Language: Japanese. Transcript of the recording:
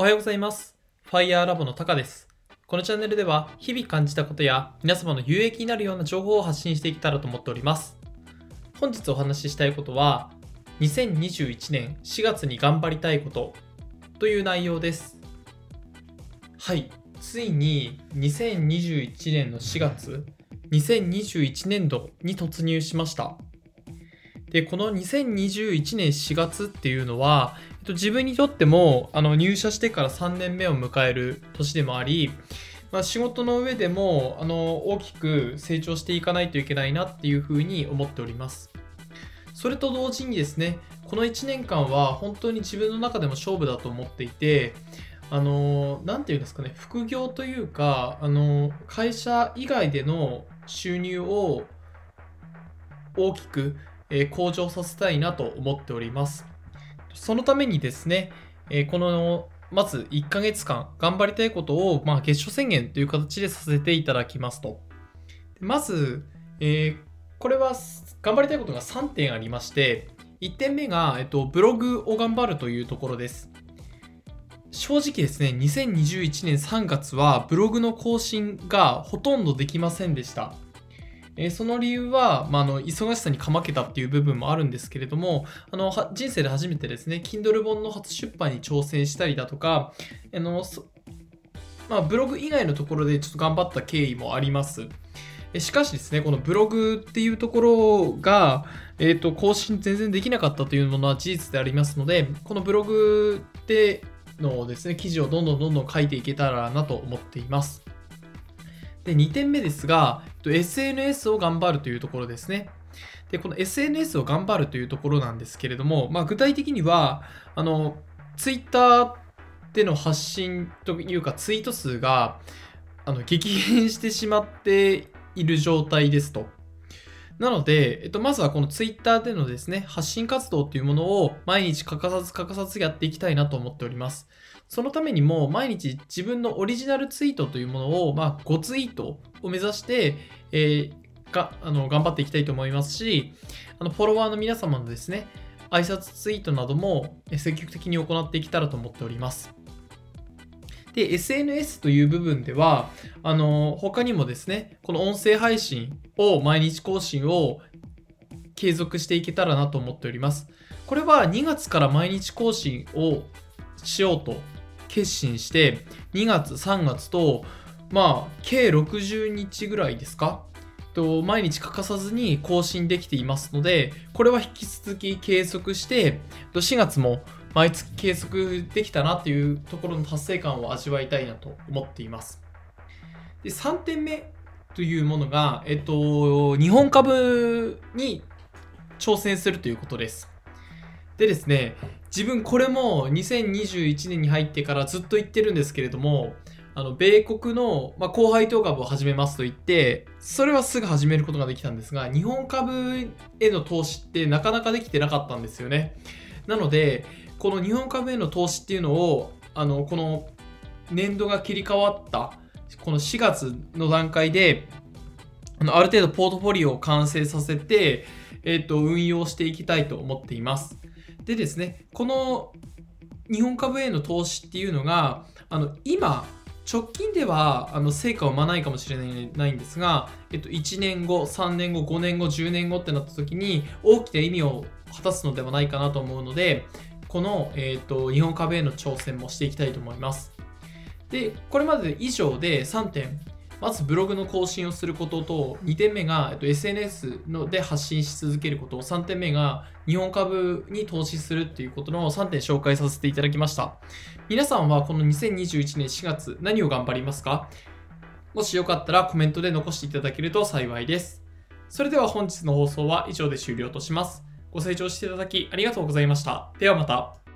おはようございます。Fire Lab のタカです。このチャンネルでは日々感じたことや皆様の有益になるような情報を発信していけたらと思っております。本日お話ししたいことは2021年4月に頑張りたいことという内容です。はい、ついに2021年の4月、2021年度に突入しました。で、この2021年4月っていうのは、えっと、自分にとってもあの入社してから3年目を迎える年でもあり、まあ、仕事の上でもあの大きく成長していかないといけないなっていうふうに思っております。それと同時にですね、この1年間は本当に自分の中でも勝負だと思っていて、あの、なていうんですかね、副業というか、あの、会社以外での収入を大きくえ向上させたいなと思っております。そのためにですね、えこのまず1ヶ月間頑張りたいことを、まあ、月初宣言という形でさせていただきますと。まず、えーこれは頑張りたいことが3点ありまして、1点目が、えっと、ブログを頑張るというところです。正直ですね、2021年3月はブログの更新がほとんどできませんでした。えその理由は、まあ、の忙しさにかまけたっていう部分もあるんですけれどもあの人生で初めてですね Kindle 本の初出版に挑戦したりだとかあのまあ、ブログ以外のところでちょっと頑張った経緯もあります。しかしですね、このブログっていうところが、えっ、と、更新全然できなかったというものは事実でありますので、このブログでのですね、記事をどんどんどんどん書いていけたらなと思っています。で、2点目ですが、SNS を頑張るというところですね。で、この SNS を頑張るというところなんですけれども、まあ、具体的には、あの、Twitter での発信というか、ツイート数が、あの、激減してしまっている状態ですと。なので、えっと、まずはこの Twitter でのですね、発信活動というものを毎日欠かさず欠かさずやっていきたいなと思っております。そのためにも毎日自分のオリジナルツイートというものを、まあ、5ツイートを目指して、えーがあの頑張っていきたいと思いますし、あのフォロワーの皆様のですね、挨拶ツイートなども積極的に行っていけたらと思っております。で、SNS という部分では、あの他にもですね、この音声配信を毎日更新を継続していけたらなと思っております。これは2月から毎日更新をしようと決心して、2月、3月と、まあ、計60日ぐらいですか？と毎日欠かさずに更新できていますので、これは引き続き継続して、4月も毎月継続できたなっていうところの達成感を味わいたいなと思っています。で、3点目というものが、えっと、日本株に挑戦するということです。でですね、自分これも2021年に入ってからずっと言ってるんですけれども、あの米国の、まあ、高配当株を始めますと言って、それはすぐ始めることができたんですが、日本株への投資ってなかなかできてなかったんですよね。なので、この日本株への投資っていうのを、あのこの年度が切り替わった、この4月の段階で、あのある程度ポートフォリオを完成させて、えっと運用していきたいと思っています。でですね、この日本株への投資っていうのが、あの今、直近ではあの成果を生まないかもしれないないんですが、えっと、1年後、3年後、5年後、10年後ってなった時に大きな意味を果たすのではないかなと思うので、この、えっと、日本株への挑戦もしていきたいと思います。で、これまで以上で3点。まずブログの更新をすることと、2点目が、えっと、SNS ので発信し続けること、3点目が日本株に投資するっていうことの3点紹介させていただきました。皆さんはこの2021年4月何を頑張りますか？もしよかったらコメントで残していただけると幸いです。それでは本日の放送は以上で終了とします。ご清聴していただきありがとうございました。ではまた。